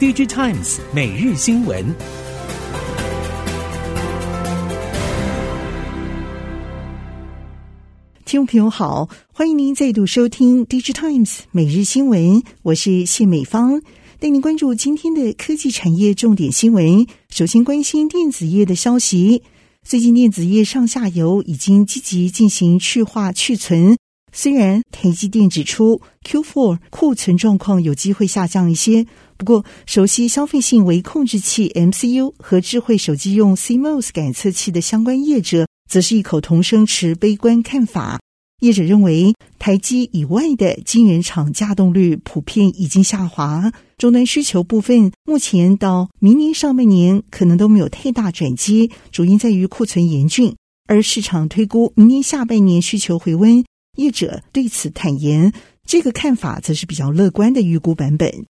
DigiTimes 每日新闻。听众朋友好，欢迎您再度收听 DigiTimes 每日新闻，我是谢美芳，带您关注今天的科技产业重点新闻。首先关心电子业的消息，最近电子业上下游已经积极进行去化去存。虽然台积电指出 Q4 库存状况有机会下降一些，不过熟悉消费性微控制器 MCU 和智慧手机用 CMOS 感测器的相关业者，则是异口同声持悲观看法。业者认为，台积以外的晶圆厂稼动率普遍已经下滑，终端需求部分目前到明年上半年可能都没有太大转机，主因在于库存严峻，而市场推估明年下半年需求回温。业者对此坦言，这个看法则是比较乐观的预估版本。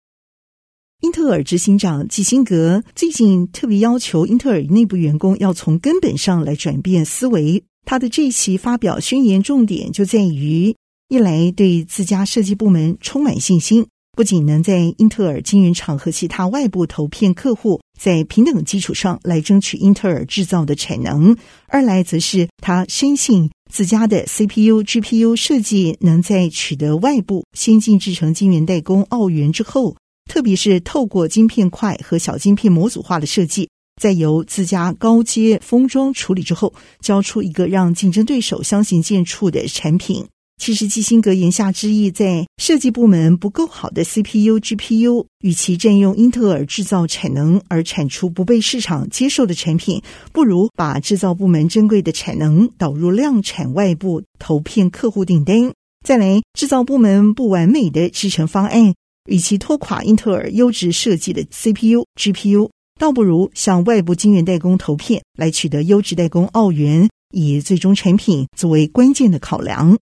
英特尔执行长基辛格最近特别要求英特尔内部员工要从根本上来转变思维。他的这一期发表宣言重点就在于：一来对自家设计部门充满信心，不仅能在英特尔晶圆厂和其他外部投片客户在平等基础上来争取英特尔制造的产能；二来则是他深信。自家的 CPU、GPU 设计能在取得外部先进制程晶圆代工澳元之后，特别是透过晶片块和小晶片模组化的设计，再由自家高阶封装处理之后，交出一个让竞争对手相形见绌的产品。其实基辛格言下之意，在设计部门不够好的 CPU、GPU，与其占用英特尔制造产能而产出不被市场接受的产品，不如把制造部门珍贵的产能导入量产外部投片客户订单。再来，制造部门不完美的制成方案，与其拖垮英特尔优质设计的 CPU、GPU，倒不如向外部晶圆代工投片来取得优质代工澳元，以最终产品作为关键的考量。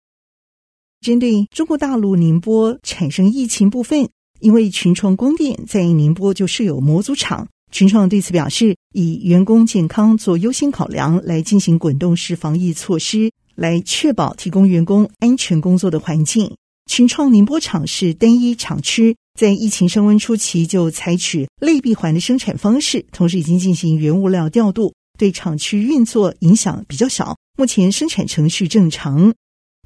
针对中国大陆宁波产生疫情部分，因为群创光电在宁波就设有模组厂，群创对此表示，以员工健康做优先考量，来进行滚动式防疫措施，来确保提供员工安全工作的环境。群创宁波厂是单一厂区，在疫情升温初期就采取内闭环的生产方式，同时已经进行原物料调度，对厂区运作影响比较小。目前生产程序正常。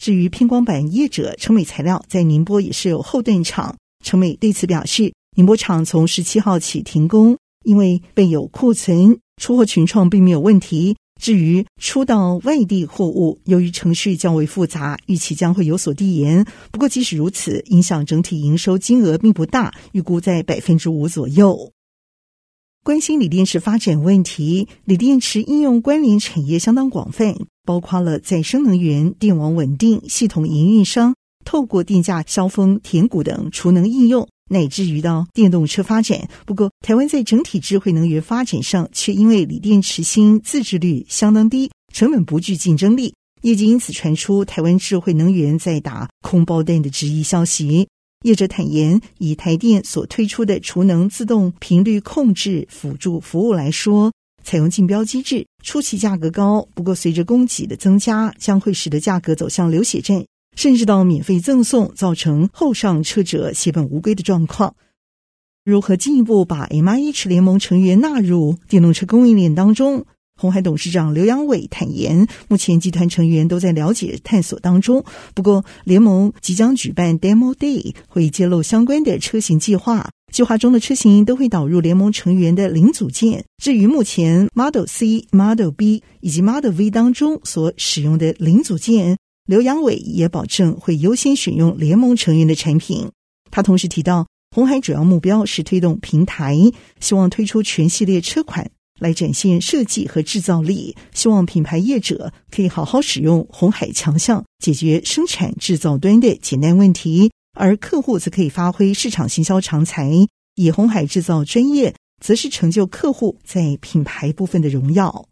至于偏光板业者成美材料在宁波也是有后盾厂，成美对此表示，宁波厂从十七号起停工，因为备有库存，出货群创并没有问题。至于出到外地货物，由于程序较为复杂，预期将会有所递延。不过即使如此，影响整体营收金额并不大，预估在百分之五左右。关心锂电池发展问题，锂电池应用关联产业相当广泛，包括了再生能源、电网稳定、系统营运商、透过电价削峰填谷等储能应用，乃至于到电动车发展。不过，台湾在整体智慧能源发展上，却因为锂电池芯自制率相当低，成本不具竞争力，业界因此传出台湾智慧能源在打空包弹的质疑消息。业者坦言，以台电所推出的储能自动频率控制辅助服务来说，采用竞标机制，初期价格高，不过随着供给的增加，将会使得价格走向流血战，甚至到免费赠送，造成后上车者血本无归的状况。如何进一步把 MIH 联盟成员纳入电动车供应链当中？鸿海董事长刘扬伟坦言，目前集团成员都在了解探索当中。不过，联盟即将举办 Demo Day，会揭露相关的车型计划。计划中的车型都会导入联盟成员的零组件。至于目前 Model C、Model B 以及 Model V 当中所使用的零组件，刘阳伟也保证会优先选用联盟成员的产品。他同时提到，鸿海主要目标是推动平台，希望推出全系列车款。来展现设计和制造力，希望品牌业者可以好好使用鸿海强项，解决生产制造端的简单问题，而客户则可以发挥市场行销长才，以鸿海制造专业，则是成就客户在品牌部分的荣耀。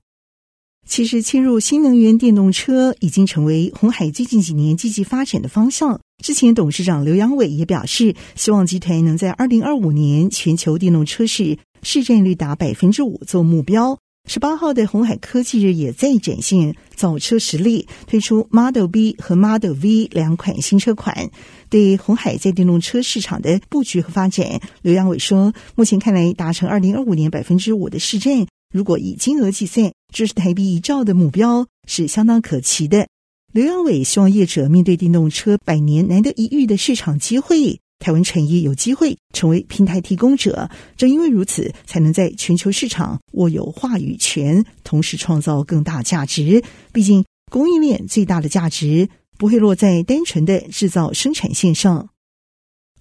其实，切入新能源电动车已经成为鸿海最近几年积极发展的方向。之前董事长刘扬伟也表示，希望集团能在二零二五年全球电动车市市占率达百分之五做目标，十八号的鸿海科技日也再展现造车实力，推出 Model B 和 Model V 两款新车款。对鸿海在电动车市场的布局和发展，刘扬伟说：“目前看来，达成二零二五年百分之五的市占，如果以金额计算，这是台币一兆的目标，是相当可期的。”刘扬伟希望业者面对电动车百年难得一遇的市场机会。台湾产业有机会成为平台提供者，正因为如此，才能在全球市场握有话语权，同时创造更大价值。毕竟，供应链最大的价值不会落在单纯的制造生产线上。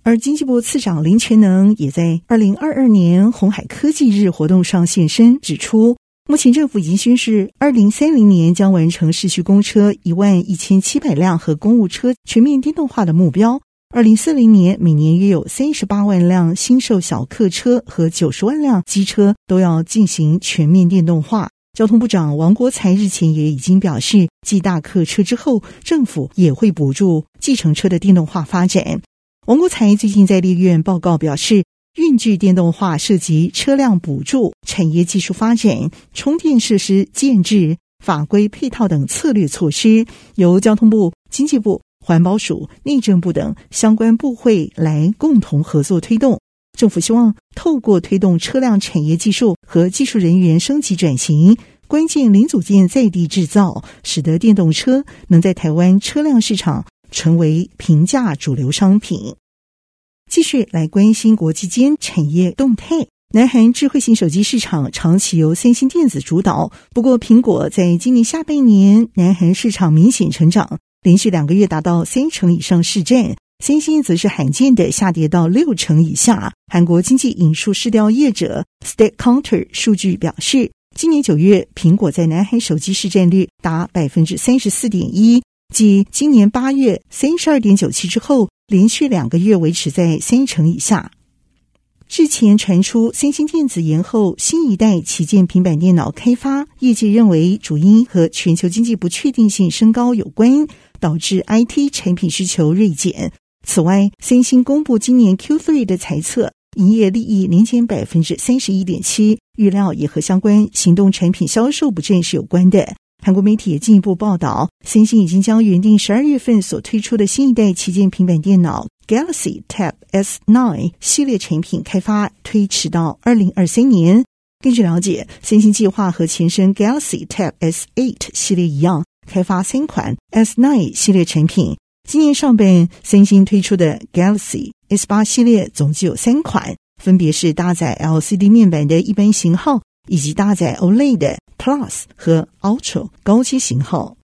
而经济部次长林全能也在二零二二年鸿海科技日活动上现身，指出，目前政府已经宣示，二零三零年将完成市区公车一万一千七百辆和公务车全面电动化的目标。二零四零年，每年约有三十八万辆新售小客车和九十万辆机车都要进行全面电动化。交通部长王国材日前也已经表示，继大客车之后，政府也会补助计程车的电动化发展。王国才最近在立院报告表示，运具电动化涉及车辆补助、产业技术发展、充电设施建制、法规配套等策略措施，由交通部、经济部。环保署、内政部等相关部会来共同合作推动。政府希望透过推动车辆产业技术和技术人员升级转型，关键零组件在地制造，使得电动车能在台湾车辆市场成为平价主流商品。继续来关心国际间产业动态。南韩智慧型手机市场长期由三星电子主导，不过苹果在今年下半年，南韩市场明显成长。连续两个月达到三成以上市占，三星则是罕见的下跌到六成以下。韩国经济引述市调业者 StatCounter 数据表示，今年九月苹果在南韩手机市占率达百分之三十四点一，继今年八月三十二点九七之后，连续两个月维持在三成以下。日前传出三星电子延后新一代旗舰平板电脑开发，业界认为主因和全球经济不确定性升高有关，导致 IT 产品需求锐减。此外，三星公布今年 Q3 的财测，营业利益年减百分之三十一点七，预料也和相关行动产品销售不振是有关的。韩国媒体也进一步报道，三星已经将原定十二月份所推出的新一代旗舰平板电脑 Galaxy Tab S9 系列产品开发推迟到二零二三年。根据了解，三星计划和前身 Galaxy Tab S8 系列一样，开发三款 S9 系列产品。今年上半，三星推出的 Galaxy S8 系列总计有三款，分别是搭载 LCD 面板的一般型号。以及搭载 OLED 的 Plus 和 Ultra 高阶型号。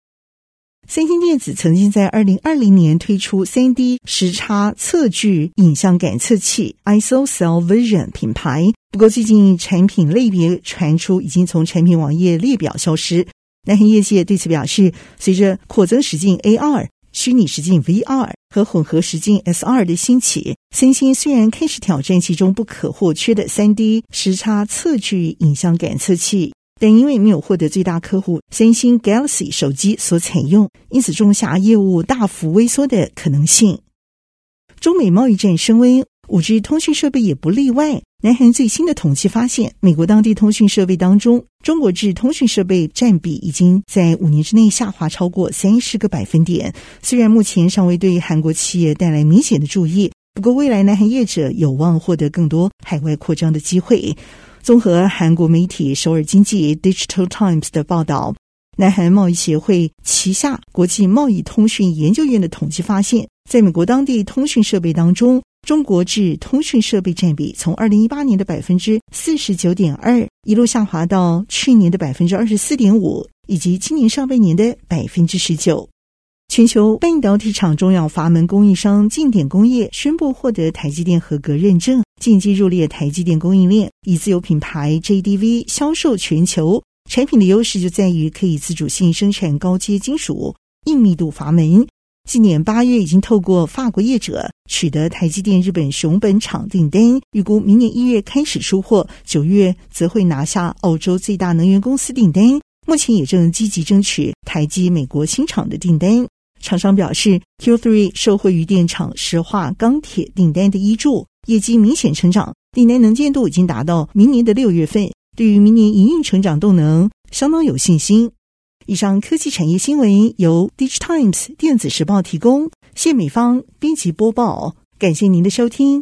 三星电子曾经在二零二零年推出三 D 时差测距影像感测器 ISOCELL Vision 品牌，不过最近产品类别传出已经从产品网页列表消失。南韩业界对此表示，随着扩增实境 AR。虚拟实境 VR 和混合实境 SR 的兴起，三星虽然开始挑战其中不可或缺的 3D 时差测距影像感测器，但因为没有获得最大客户三星 Galaxy 手机所采用，因此种下业务大幅萎缩的可能性。中美贸易战升温。五 G 通讯设备也不例外。南韩最新的统计发现，美国当地通讯设备当中，中国制通讯设备占比已经在五年之内下滑超过三十个百分点。虽然目前尚未对韩国企业带来明显的注意，不过未来南韩业者有望获得更多海外扩张的机会。综合韩国媒体首尔经济 Digital Times 的报道，南韩贸易协会旗下国际贸易通讯研究院的统计发现，在美国当地通讯设备当中，中国制通讯设备占比从二零一八年的百分之四十九点二一路下滑到去年的百分之二十四点五，以及今年上半年的百分之十九。全球半导体厂中小阀门供应商劲点工业宣布获得台积电合格认证，进阶入列台积电供应链，以自有品牌 JDV 销售全球。产品的优势就在于可以自主性生产高阶金属硬密度阀门。今年八月已经透过法国业者取得台积电日本熊本厂订单，预估明年一月开始出货，九月则会拿下澳洲最大能源公司订单。目前也正积极争取台积美国新厂的订单。厂商表示，Q3 受惠于电厂石化钢铁订单的挹注，业绩明显成长，订单能见度已经达到明年的六月份。对于明年营运成长动能相当有信心。以上科技产业新闻由 DigiTimes 电子时报提供，谢美方编辑播报，感谢您的收听。